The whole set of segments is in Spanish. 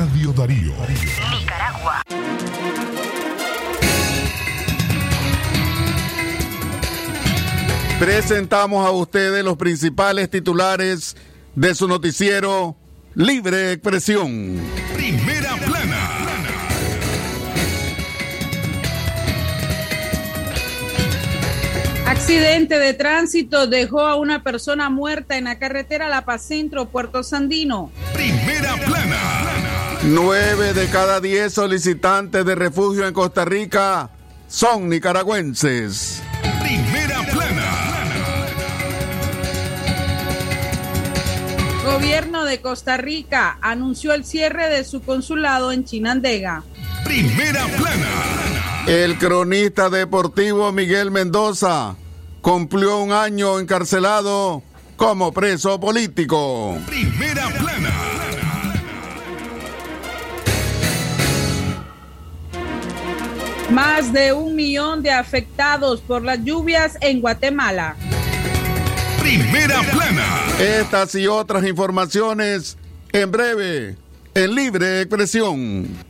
Radio Darío. Nicaragua. Presentamos a ustedes los principales titulares de su noticiero Libre Expresión. Primera plana. Accidente de tránsito dejó a una persona muerta en la carretera La Paz Centro, Puerto Sandino. Primera plana. Nueve de cada diez solicitantes de refugio en Costa Rica son nicaragüenses. Primera plana. Gobierno de Costa Rica anunció el cierre de su consulado en Chinandega. Primera plana. El cronista deportivo Miguel Mendoza cumplió un año encarcelado como preso político. Primera plana. Más de un millón de afectados por las lluvias en Guatemala. Primera plana. Estas y otras informaciones en breve, en libre expresión.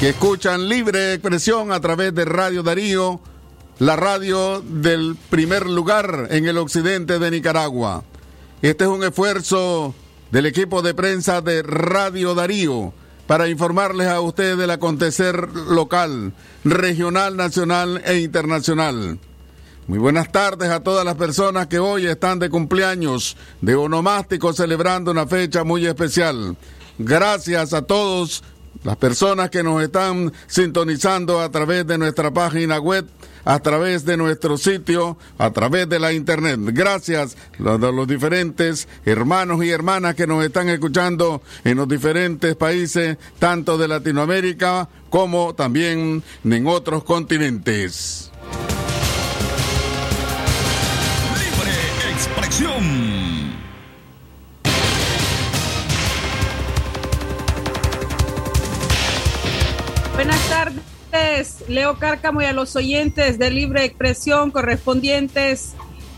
que escuchan libre expresión a través de Radio Darío, la radio del primer lugar en el occidente de Nicaragua. Este es un esfuerzo del equipo de prensa de Radio Darío para informarles a ustedes del acontecer local, regional, nacional e internacional. Muy buenas tardes a todas las personas que hoy están de cumpleaños, de onomástico, celebrando una fecha muy especial. Gracias a todos las personas que nos están sintonizando a través de nuestra página web, a través de nuestro sitio, a través de la internet. Gracias a los diferentes hermanos y hermanas que nos están escuchando en los diferentes países, tanto de Latinoamérica como también en otros continentes. Libre expresión. Leo Cárcamo y a los oyentes de Libre Expresión correspondientes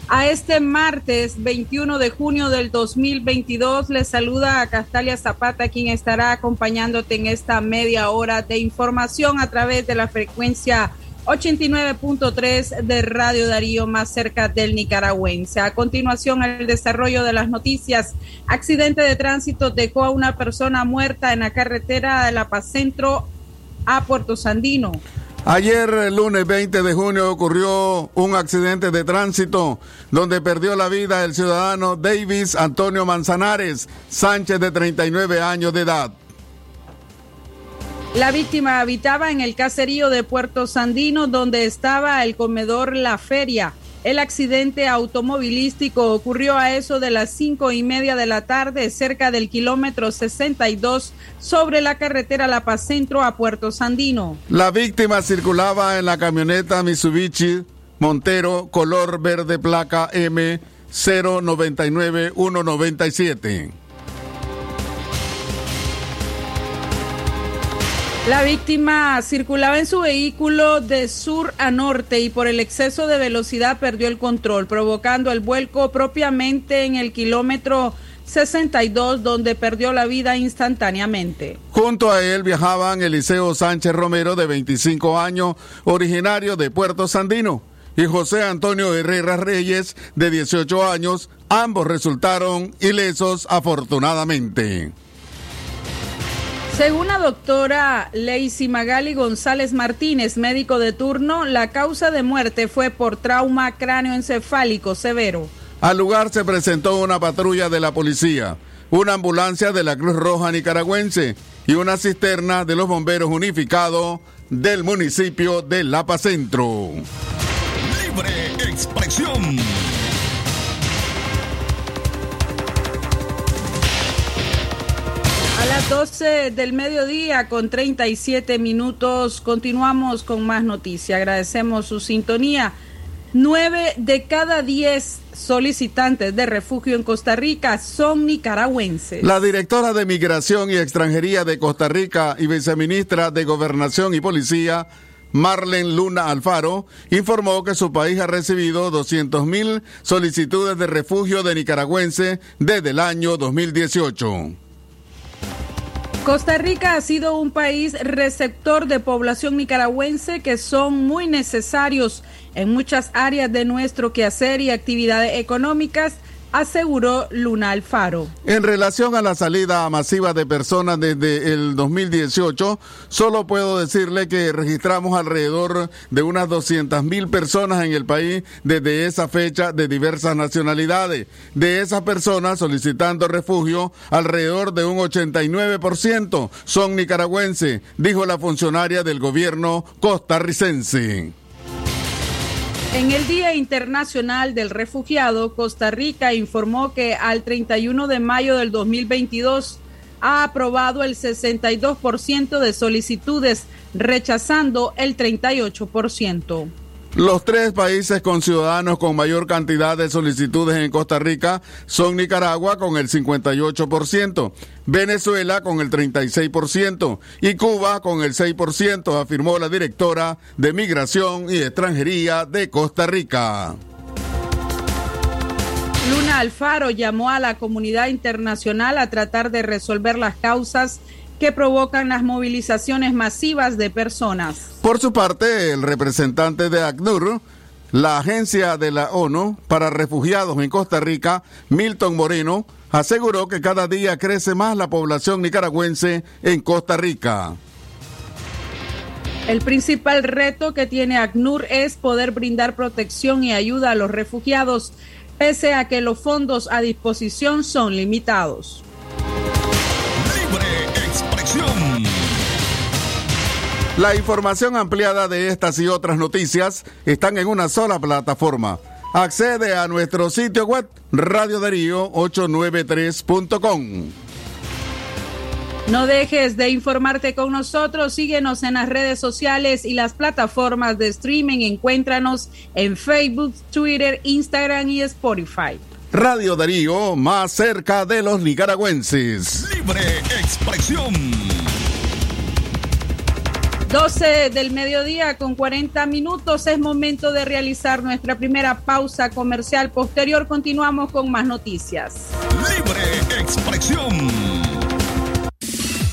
a este martes 21 de junio del 2022. Les saluda a Castalia Zapata, quien estará acompañándote en esta media hora de información a través de la frecuencia 89.3 de Radio Darío, más cerca del nicaragüense. A continuación, el desarrollo de las noticias. Accidente de tránsito dejó a una persona muerta en la carretera de La Paz Centro a Puerto Sandino. Ayer, el lunes 20 de junio, ocurrió un accidente de tránsito donde perdió la vida el ciudadano Davis Antonio Manzanares Sánchez, de 39 años de edad. La víctima habitaba en el caserío de Puerto Sandino, donde estaba el comedor La Feria. El accidente automovilístico ocurrió a eso de las cinco y media de la tarde, cerca del kilómetro 62, sobre la carretera La Paz Centro a Puerto Sandino. La víctima circulaba en la camioneta Mitsubishi Montero, color verde placa M099197. La víctima circulaba en su vehículo de sur a norte y por el exceso de velocidad perdió el control, provocando el vuelco propiamente en el kilómetro 62, donde perdió la vida instantáneamente. Junto a él viajaban Eliseo Sánchez Romero, de 25 años, originario de Puerto Sandino, y José Antonio Herrera Reyes, de 18 años. Ambos resultaron ilesos afortunadamente. Según la doctora Lacey Magali González Martínez, médico de turno, la causa de muerte fue por trauma cráneoencefálico severo. Al lugar se presentó una patrulla de la policía, una ambulancia de la Cruz Roja Nicaragüense y una cisterna de los bomberos unificados del municipio de Lapa Centro. Libre expresión. A las 12 del mediodía con 37 minutos continuamos con más noticias. Agradecemos su sintonía. Nueve de cada diez solicitantes de refugio en Costa Rica son nicaragüenses. La directora de Migración y Extranjería de Costa Rica y viceministra de Gobernación y Policía, Marlen Luna Alfaro, informó que su país ha recibido 200.000 solicitudes de refugio de nicaragüenses desde el año 2018. Costa Rica ha sido un país receptor de población nicaragüense que son muy necesarios en muchas áreas de nuestro quehacer y actividades económicas aseguró Luna Alfaro. En relación a la salida masiva de personas desde el 2018, solo puedo decirle que registramos alrededor de unas 200 mil personas en el país desde esa fecha de diversas nacionalidades. De esas personas solicitando refugio, alrededor de un 89% son nicaragüenses, dijo la funcionaria del gobierno costarricense. En el Día Internacional del Refugiado, Costa Rica informó que al 31 de mayo del 2022 ha aprobado el 62% de solicitudes, rechazando el 38%. Los tres países con ciudadanos con mayor cantidad de solicitudes en Costa Rica son Nicaragua con el 58%, Venezuela con el 36% y Cuba con el 6%, afirmó la directora de Migración y Extranjería de Costa Rica. Luna Alfaro llamó a la comunidad internacional a tratar de resolver las causas que provocan las movilizaciones masivas de personas. Por su parte, el representante de ACNUR, la agencia de la ONU para refugiados en Costa Rica, Milton Moreno, aseguró que cada día crece más la población nicaragüense en Costa Rica. El principal reto que tiene ACNUR es poder brindar protección y ayuda a los refugiados, pese a que los fondos a disposición son limitados. La información ampliada de estas y otras noticias están en una sola plataforma. Accede a nuestro sitio web radiodarío893.com. No dejes de informarte con nosotros, síguenos en las redes sociales y las plataformas de streaming, encuéntranos en Facebook, Twitter, Instagram y Spotify. Radio Darío, más cerca de los nicaragüenses. Libre expresión. 12 del mediodía con 40 minutos es momento de realizar nuestra primera pausa comercial. Posterior continuamos con más noticias. Libre expresión.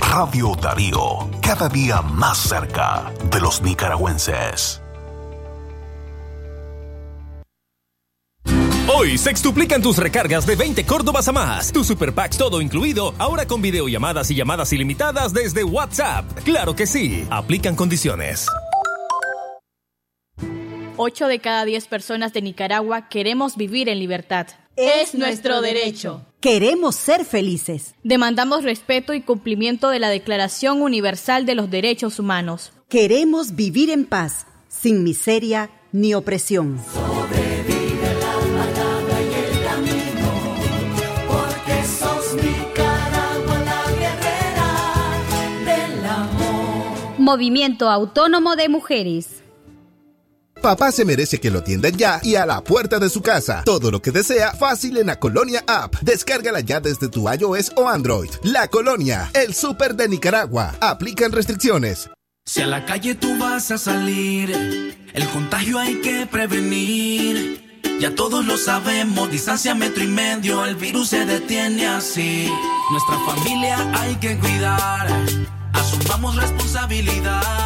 Radio Darío, cada día más cerca de los nicaragüenses. Hoy se extuplican tus recargas de 20 Córdobas a más. Tu Super Packs todo incluido, ahora con videollamadas y llamadas ilimitadas desde WhatsApp. Claro que sí, aplican condiciones. 8 de cada 10 personas de Nicaragua queremos vivir en libertad. Es nuestro derecho. Queremos ser felices. Demandamos respeto y cumplimiento de la Declaración Universal de los Derechos Humanos. Queremos vivir en paz, sin miseria ni opresión. Sobrevive la palabra y el camino, porque sos Nicaragua la guerrera del amor. Movimiento Autónomo de Mujeres. Papá se merece que lo atiendan ya y a la puerta de su casa. Todo lo que desea, fácil en la Colonia App. Descárgala ya desde tu iOS o Android. La Colonia, el súper de Nicaragua. Aplican restricciones. Si a la calle tú vas a salir, el contagio hay que prevenir. Ya todos lo sabemos, distancia metro y medio, el virus se detiene así. Nuestra familia hay que cuidar, asumamos responsabilidad.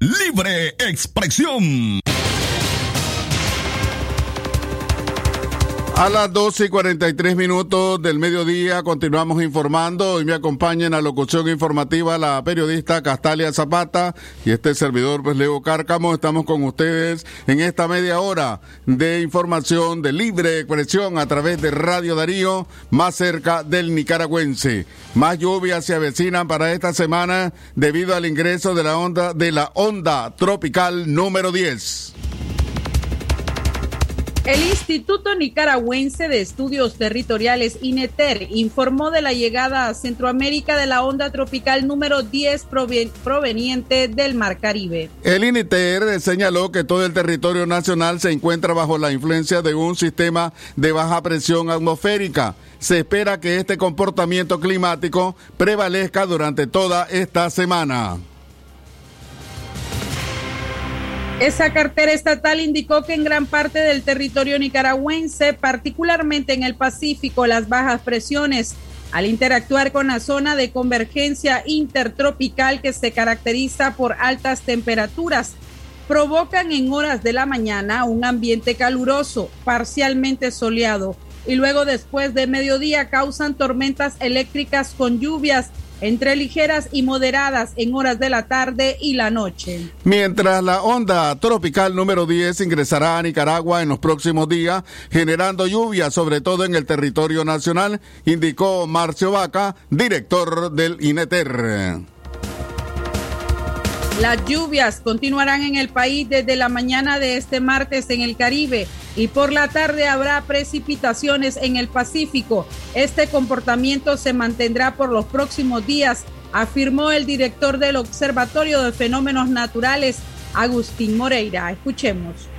Libre expresión. A las 12 y 43 minutos del mediodía continuamos informando. Hoy me acompaña en la locución informativa la periodista Castalia Zapata y este servidor pues Leo Cárcamo. Estamos con ustedes en esta media hora de información de libre expresión a través de Radio Darío, más cerca del nicaragüense. Más lluvias se avecinan para esta semana debido al ingreso de la onda de la onda tropical número 10. El Instituto Nicaragüense de Estudios Territoriales, INETER, informó de la llegada a Centroamérica de la onda tropical número 10 proveniente del Mar Caribe. El INETER señaló que todo el territorio nacional se encuentra bajo la influencia de un sistema de baja presión atmosférica. Se espera que este comportamiento climático prevalezca durante toda esta semana. Esa cartera estatal indicó que en gran parte del territorio nicaragüense, particularmente en el Pacífico, las bajas presiones, al interactuar con la zona de convergencia intertropical que se caracteriza por altas temperaturas, provocan en horas de la mañana un ambiente caluroso, parcialmente soleado, y luego después de mediodía causan tormentas eléctricas con lluvias entre ligeras y moderadas en horas de la tarde y la noche. Mientras la onda tropical número 10 ingresará a Nicaragua en los próximos días, generando lluvia, sobre todo en el territorio nacional, indicó Marcio Vaca, director del INETER. Las lluvias continuarán en el país desde la mañana de este martes en el Caribe y por la tarde habrá precipitaciones en el Pacífico. Este comportamiento se mantendrá por los próximos días, afirmó el director del Observatorio de Fenómenos Naturales, Agustín Moreira. Escuchemos.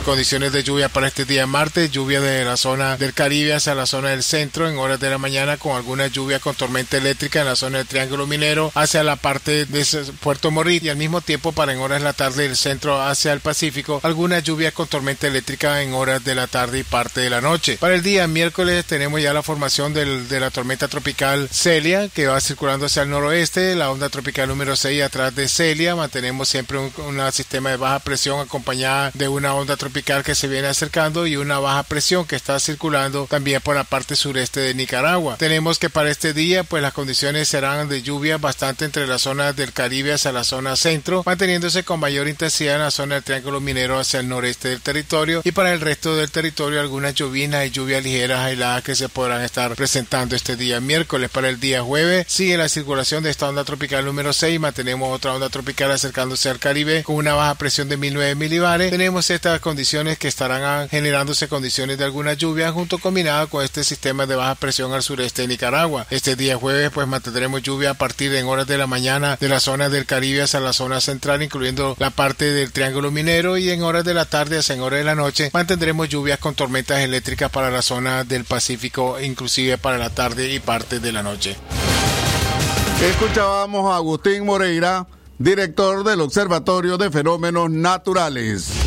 Condiciones de lluvia para este día martes, lluvia de la zona del Caribe hacia la zona del centro en horas de la mañana con alguna lluvia con tormenta eléctrica en la zona del Triángulo Minero hacia la parte de Puerto Morrit y al mismo tiempo para en horas de la tarde del centro hacia el Pacífico alguna lluvia con tormenta eléctrica en horas de la tarde y parte de la noche. Para el día miércoles tenemos ya la formación del, de la tormenta tropical Celia que va circulando hacia el noroeste, la onda tropical número 6 atrás de Celia, mantenemos siempre un, un sistema de baja presión acompañada de una onda tropical que se viene acercando y una baja presión que está circulando también por la parte sureste de Nicaragua. Tenemos que para este día pues las condiciones serán de lluvia bastante entre las zonas del Caribe hacia la zona centro, manteniéndose con mayor intensidad en la zona del Triángulo Minero hacia el noreste del territorio y para el resto del territorio algunas lluvias y lluvias ligeras aisladas que se podrán estar presentando este día miércoles. Para el día jueves sigue la circulación de esta onda tropical número 6, mantenemos otra onda tropical acercándose al Caribe con una baja presión de 1009 milibares. Tenemos estas condiciones que estarán generándose condiciones de alguna lluvia junto combinada con este sistema de baja presión al sureste de Nicaragua. Este día jueves pues mantendremos lluvia a partir en horas de la mañana de la zona del Caribe hacia la zona central incluyendo la parte del Triángulo Minero y en horas de la tarde hacia en horas de la noche mantendremos lluvias con tormentas eléctricas para la zona del Pacífico inclusive para la tarde y parte de la noche. Escuchábamos a Agustín Moreira, director del Observatorio de Fenómenos Naturales.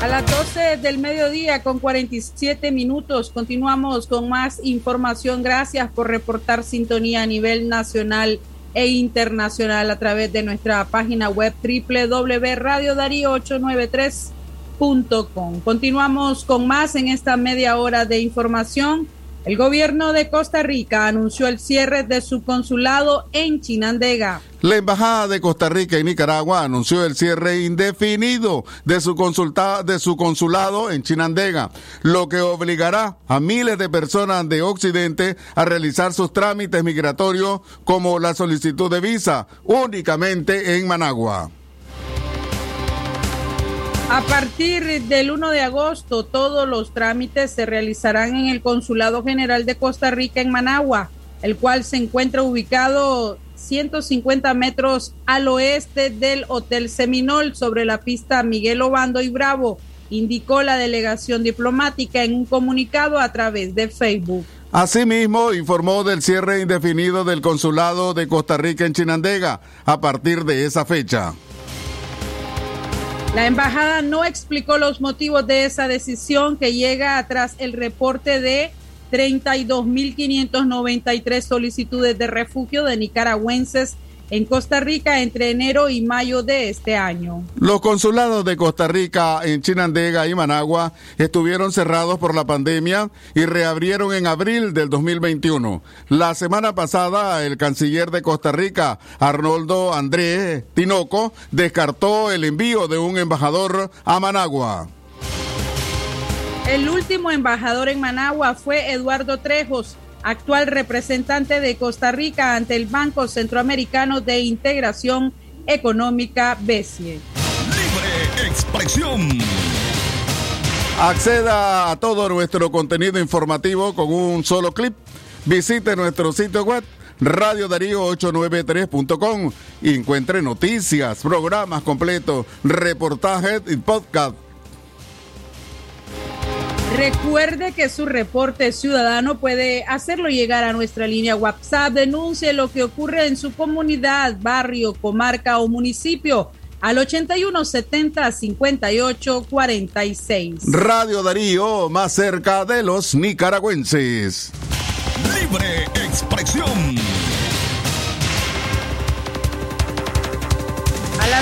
A las 12 del mediodía con 47 minutos continuamos con más información. Gracias por reportar sintonía a nivel nacional e internacional a través de nuestra página web www.radiodarío893.com. Continuamos con más en esta media hora de información. El gobierno de Costa Rica anunció el cierre de su consulado en Chinandega. La Embajada de Costa Rica en Nicaragua anunció el cierre indefinido de su, consulta, de su consulado en Chinandega, lo que obligará a miles de personas de Occidente a realizar sus trámites migratorios como la solicitud de visa únicamente en Managua. A partir del 1 de agosto, todos los trámites se realizarán en el Consulado General de Costa Rica en Managua, el cual se encuentra ubicado 150 metros al oeste del Hotel Seminol sobre la pista Miguel Obando y Bravo, indicó la delegación diplomática en un comunicado a través de Facebook. Asimismo, informó del cierre indefinido del consulado de Costa Rica en Chinandega a partir de esa fecha. La embajada no explicó los motivos de esa decisión que llega tras el reporte de 32.593 solicitudes de refugio de nicaragüenses en Costa Rica entre enero y mayo de este año. Los consulados de Costa Rica en Chinandega y Managua estuvieron cerrados por la pandemia y reabrieron en abril del 2021. La semana pasada, el canciller de Costa Rica, Arnoldo Andrés Tinoco, descartó el envío de un embajador a Managua. El último embajador en Managua fue Eduardo Trejos, actual representante de Costa Rica ante el Banco Centroamericano de Integración Económica BESIE. Libre expresión. Acceda a todo nuestro contenido informativo con un solo clip. Visite nuestro sitio web radiodarío893.com y encuentre noticias, programas completos, reportajes y podcast Recuerde que su reporte ciudadano puede hacerlo llegar a nuestra línea WhatsApp. Denuncie lo que ocurre en su comunidad, barrio, comarca o municipio al 81 70 58 46. Radio Darío, más cerca de los nicaragüenses. Libre expresión.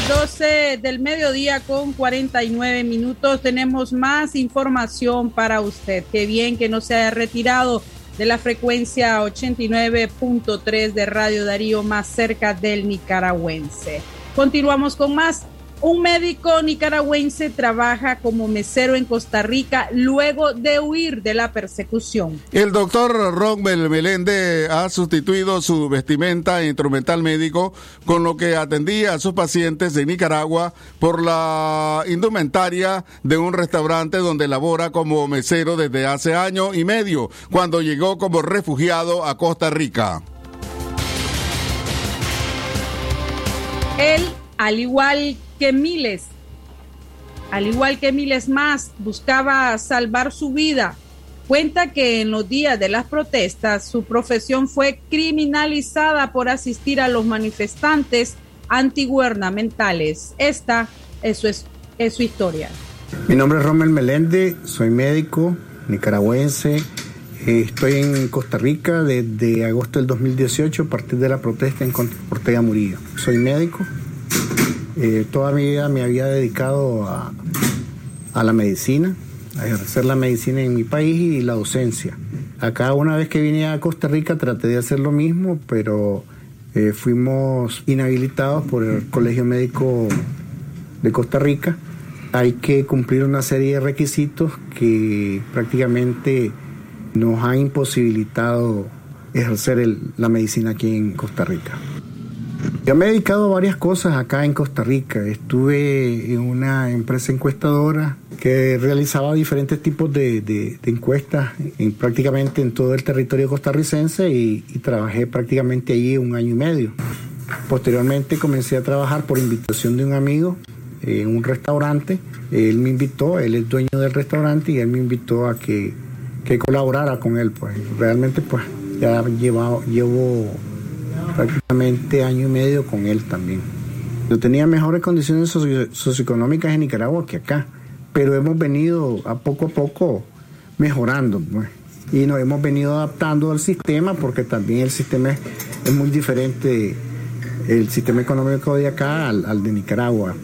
Las 12 del mediodía con 49 minutos tenemos más información para usted. Qué bien que no se haya retirado de la frecuencia 89.3 de Radio Darío más cerca del nicaragüense. Continuamos con más. Un médico nicaragüense trabaja como mesero en Costa Rica luego de huir de la persecución. El doctor Rommel Melende ha sustituido su vestimenta e instrumental médico con lo que atendía a sus pacientes de Nicaragua por la indumentaria de un restaurante donde labora como mesero desde hace año y medio, cuando llegó como refugiado a Costa Rica. Él, al igual que miles, al igual que miles más, buscaba salvar su vida. Cuenta que en los días de las protestas su profesión fue criminalizada por asistir a los manifestantes antigubernamentales. Esta es su, es, es historia. Mi nombre es Rommel Melende, soy médico nicaragüense. Estoy en Costa Rica desde agosto del 2018 a partir de la protesta en contra de Ortega Murillo. Soy médico. Eh, toda mi vida me había dedicado a, la medicina, a ejercer la medicina en mi país y la docencia. Acá una vez que vine a Costa Rica traté de hacer lo mismo, pero eh, fuimos inhabilitados por el Colegio Médico de Costa Rica. Hay que cumplir una serie de requisitos que prácticamente nos han imposibilitado ejercer la medicina aquí en Costa Rica. Yo me he dedicado a varias cosas acá en Costa Rica. Estuve en una empresa encuestadora que realizaba diferentes tipos de, de- de encuestas en, prácticamente en todo el territorio costarricense y, y trabajé prácticamente allí un año y medio. Posteriormente comencé a trabajar por invitación de un amigo en un restaurante. Él me invitó, él es dueño del restaurante y él me invitó a que, que colaborara con él. Pues realmente pues ya llevado, llevo prácticamente año y medio con él también. Yo tenía mejores condiciones socio- socioeconómicas en Nicaragua que acá, pero hemos venido a poco a poco mejorando. Pues, y nos hemos venido adaptando al sistema porque también el sistema es, muy diferente, el sistema económico de acá al, al de Nicaragua.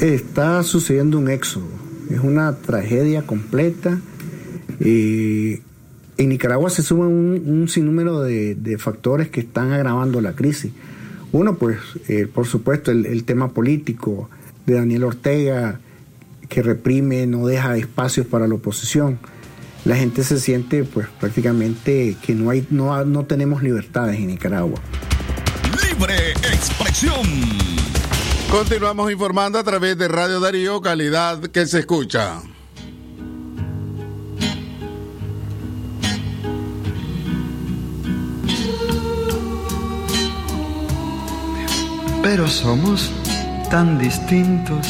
Está sucediendo un éxodo, es una tragedia completa. Eh, en Nicaragua se suman un, un sinnúmero de, de, factores que están agravando la crisis. Uno, pues, eh, por supuesto, el, el, tema político de Daniel Ortega, que reprime, no deja espacios para la oposición. La gente se siente, pues, prácticamente que no, hay, no, no tenemos libertades en Nicaragua. Libre expresión. Continuamos informando a través de Radio Darío, calidad que se escucha. Pero somos tan distintos.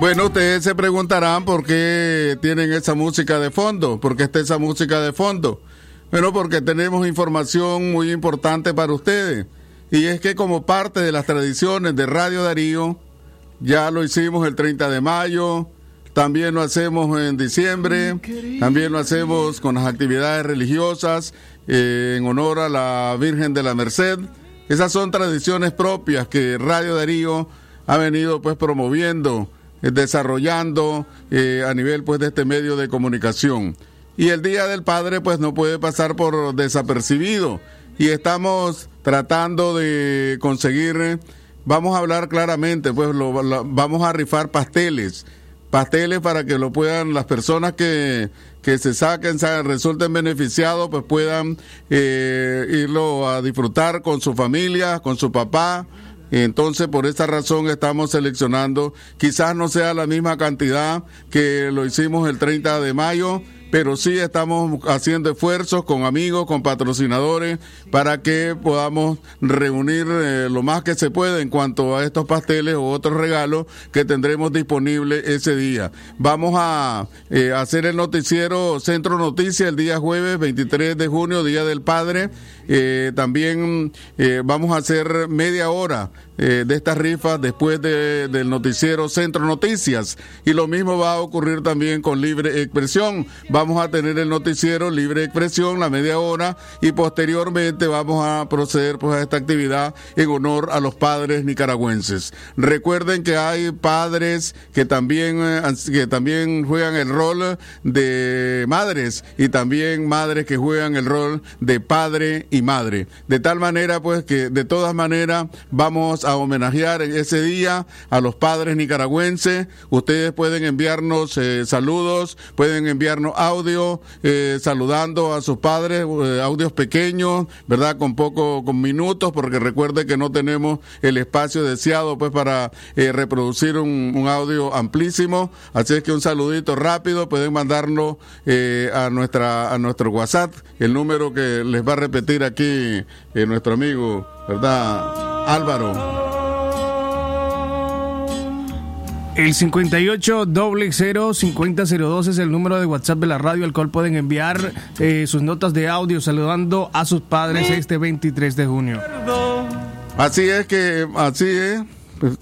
Bueno, ustedes se preguntarán por qué tienen esa música de fondo, por qué está esa música de fondo. Bueno, porque tenemos información muy importante para ustedes. Y es que como parte de las tradiciones de Radio Darío, ya lo hicimos el 30 de mayo, también lo hacemos en diciembre, también lo hacemos con las actividades religiosas eh, en honor a la Virgen de la Merced. Esas son tradiciones propias que Radio Darío ha venido pues promoviendo, eh, desarrollando eh, a nivel pues de este medio de comunicación. Y el Día del Padre pues no puede pasar por desapercibido y estamos tratando de conseguir, vamos a hablar claramente, pues vamos a rifar pasteles, pasteles para que lo puedan las personas que, que se saquen, resulten beneficiados, pues puedan eh, irlo a disfrutar con su familia, con su papá. Entonces, por esta razón estamos seleccionando, quizás no sea la misma cantidad que lo hicimos el 30 de mayo, pero sí estamos haciendo esfuerzos con amigos, con patrocinadores, para que podamos reunir eh, lo más que se pueda en cuanto a estos pasteles o otros regalos que tendremos disponibles ese día. Vamos a eh, hacer el noticiero Centro Noticias el día jueves 23 de junio, Día del Padre. Eh, también vamos a hacer media hora de estas rifas después de, del noticiero Centro Noticias. Y lo mismo va a ocurrir también con Libre Expresión. A tener el noticiero Libre Expresión, la media hora, y posteriormente vamos a proceder pues, a esta actividad en honor a los padres nicaragüenses. Recuerden que hay padres que también, eh, que también juegan el rol de madres y también madres que juegan el rol de padre y madre. De tal manera pues que de todas maneras vamos a homenajear en ese día a los padres nicaragüenses. Ustedes pueden enviarnos eh, saludos, pueden enviarnos audio eh, saludando a sus padres, eh, audios pequeños, ¿verdad? Con poco, con minutos, porque recuerde que no tenemos el espacio deseado pues para reproducir un, audio amplísimo. Así es que un saludito rápido, pueden mandarlo a nuestra a nuestro WhatsApp, el número que les va a repetir aquí nuestro amigo, ¿verdad? Álvaro. El 58 0 5002 es el número de WhatsApp de la radio al cual pueden enviar eh, sus notas de audio saludando a sus padres este 23 de junio. Así es que, así es.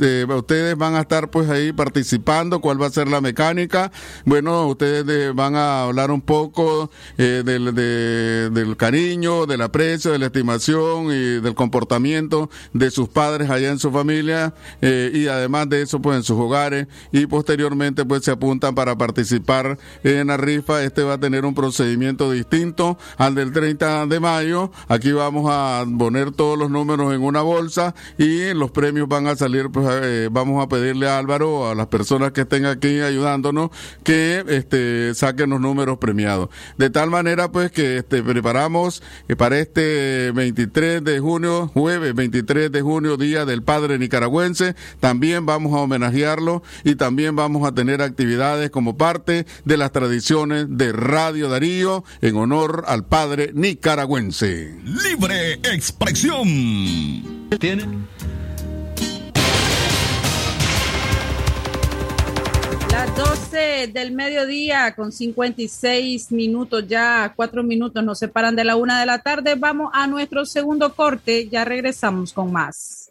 Eh, ustedes van a estar pues ahí participando, cuál va a ser la mecánica. Bueno, ustedes de, van a hablar un poco eh, del, de, del cariño, del aprecio, de la estimación y del comportamiento de sus padres allá en su familia eh, y además de eso pues en sus hogares y posteriormente pues se apuntan para participar en la rifa. Este va a tener un procedimiento distinto al del 30 de mayo. Aquí vamos a poner todos los números en una bolsa y los premios van a salir pues eh, vamos a pedirle a Álvaro, a las personas que estén aquí ayudándonos, que este, saquen los números premiados. De tal manera, pues, que este, preparamos eh, para este 23 de junio, jueves 23 de junio, Día del Padre Nicaragüense, también vamos a homenajearlo y también vamos a tener actividades como parte de las tradiciones de Radio Darío en honor al Padre Nicaragüense. Libre expresión. ¿Tiene? Las 12 del mediodía con 56 minutos, ya cuatro minutos nos separan de la una de la tarde. Vamos a nuestro segundo corte, ya regresamos con más.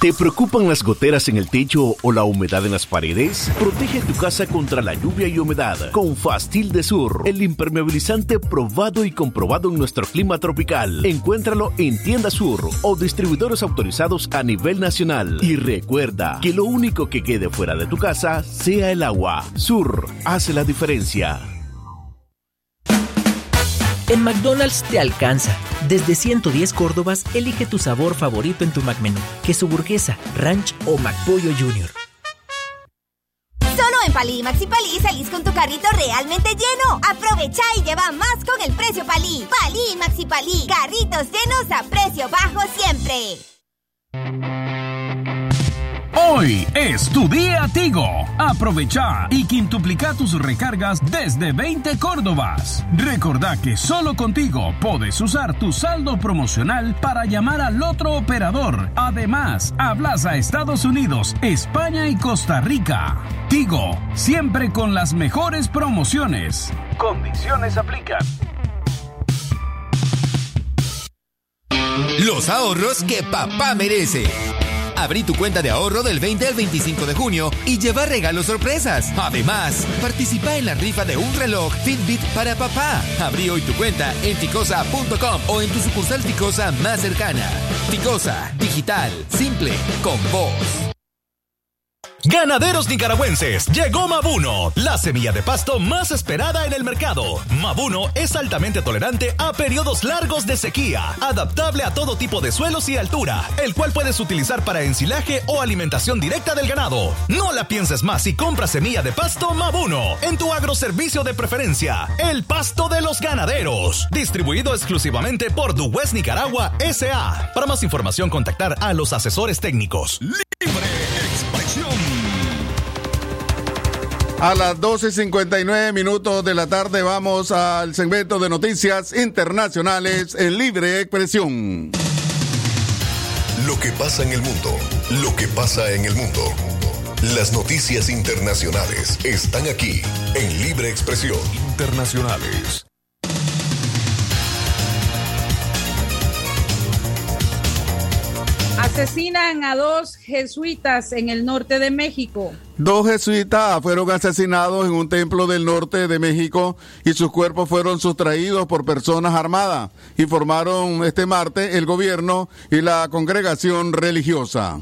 ¿Te preocupan las goteras en el techo o la humedad en las paredes? Protege tu casa contra la lluvia y humedad con Fastil de Sur, el impermeabilizante probado y comprobado en nuestro clima tropical. Encuéntralo en Tienda Sur o distribuidores autorizados a nivel nacional. Y recuerda que lo único que quede fuera de tu casa sea el agua. Sur hace la diferencia. En McDonald's te alcanza. Desde 110 Córdobas, elige tu sabor favorito en tu McMenú. Queso burguesa, ranch o McPollo Junior. Solo en Palí Maxi Palí salís con tu carrito realmente lleno. Aprovecha y lleva más con el precio Palí. Palí Maxi Palí. Carritos llenos a precio bajo siempre. Hoy es tu día Tigo. Aprovecha y quintuplica tus recargas desde 20 Córdobas. Recordá que solo contigo puedes usar tu saldo promocional para llamar al otro operador. Además, hablas a Estados Unidos, España y Costa Rica. Tigo, siempre con las mejores promociones. Condiciones aplican. Los ahorros que papá merece. Abrí tu cuenta de ahorro del 20 al 25 de junio y lleva regalos sorpresas. Además, participa en la rifa de un reloj Fitbit para papá. Abrí hoy tu cuenta en ticosa.com o en tu sucursal Ticosa más cercana. Ticosa, digital, simple, con vos. Ganaderos nicaragüenses, llegó Mabuno, la semilla de pasto más esperada en el mercado. Mabuno es altamente tolerante a periodos largos de sequía, adaptable a todo tipo de suelos y altura, el cual puedes utilizar para ensilaje o alimentación directa del ganado. No la pienses más y compra semilla de pasto Mabuno en tu agroservicio de preferencia, el pasto de los ganaderos, distribuido exclusivamente por Duwest Nicaragua SA. Para más información, contactar a los asesores técnicos. A las 12.59 minutos de la tarde vamos al segmento de noticias internacionales en libre expresión. Lo que pasa en el mundo, lo que pasa en el mundo. Las noticias internacionales están aquí en libre expresión. Internacionales. Asesinan a dos jesuitas en el norte de México. Dos jesuitas fueron asesinados en un templo del norte de México y sus cuerpos fueron sustraídos por personas armadas, informaron este martes el gobierno y la congregación religiosa.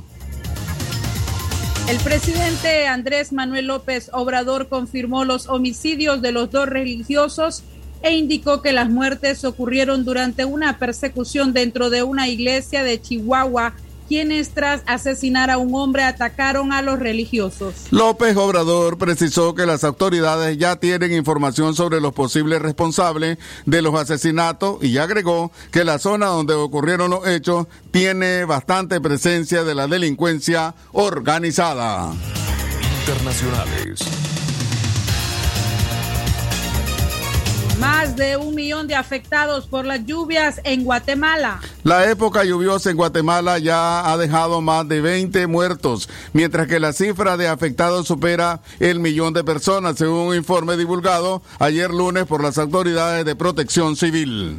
El presidente Andrés Manuel López Obrador confirmó los homicidios de los dos religiosos e indicó que las muertes ocurrieron durante una persecución dentro de una iglesia de Chihuahua quienes tras asesinar a un hombre atacaron a los religiosos. López Obrador precisó que las autoridades ya tienen información sobre los posibles responsables de los asesinatos y agregó que la zona donde ocurrieron los hechos tiene bastante presencia de la delincuencia organizada. Internacionales. Más de un millón de afectados por las lluvias en Guatemala. La época lluviosa en Guatemala ya ha dejado más de 20 muertos, mientras que la cifra de afectados supera el millón de personas, según un informe divulgado ayer lunes por las autoridades de protección civil.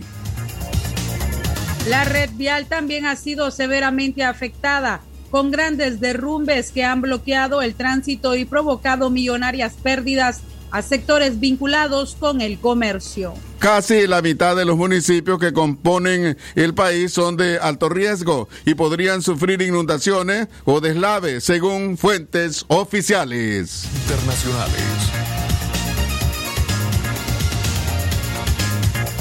La red vial también ha sido severamente afectada, con grandes derrumbes que han bloqueado el tránsito y provocado millonarias pérdidas a sectores vinculados con el comercio. Casi la mitad de los municipios que componen el país son de alto riesgo y podrían sufrir inundaciones o deslaves, según fuentes oficiales. Internacionales.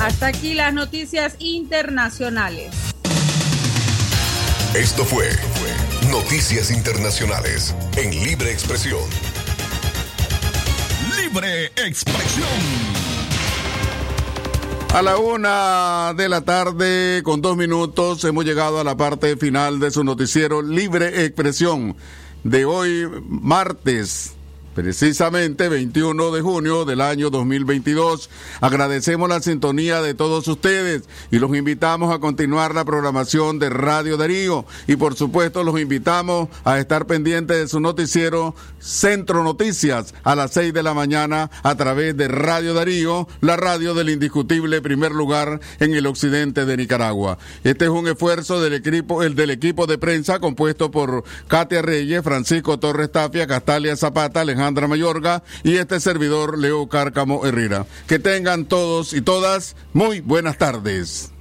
Hasta aquí las noticias internacionales. Esto fue Noticias Internacionales en Libre Expresión. Libre expresión. A la una de la tarde, con dos minutos, hemos llegado a la parte final de su noticiero Libre Expresión de hoy, martes precisamente 21 de junio del año 2022. Agradecemos la sintonía de todos ustedes y los invitamos a continuar la programación de Radio Darío y por supuesto los invitamos a estar pendientes de su noticiero Centro Noticias a las 6 de la mañana a través de Radio Darío, la radio del indiscutible primer lugar en el occidente de Nicaragua. Este es un esfuerzo del equipo, el del equipo de prensa compuesto por Katia Reyes, Francisco Torres Tapia, Castalia Zapata, Alejandro Alejandra Mayorga y este servidor Leo Cárcamo Herrera. Que tengan todos y todas muy buenas tardes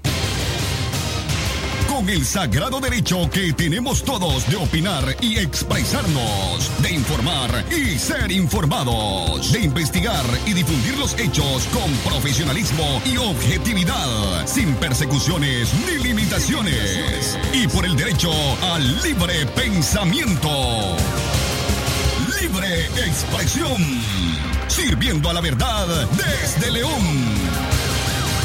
con el sagrado derecho que tenemos todos de opinar y expresarnos, de informar y ser informados, de investigar y difundir los hechos con profesionalismo y objetividad, sin persecuciones ni limitaciones, y por el derecho al libre pensamiento expresión, sirviendo a la verdad desde León.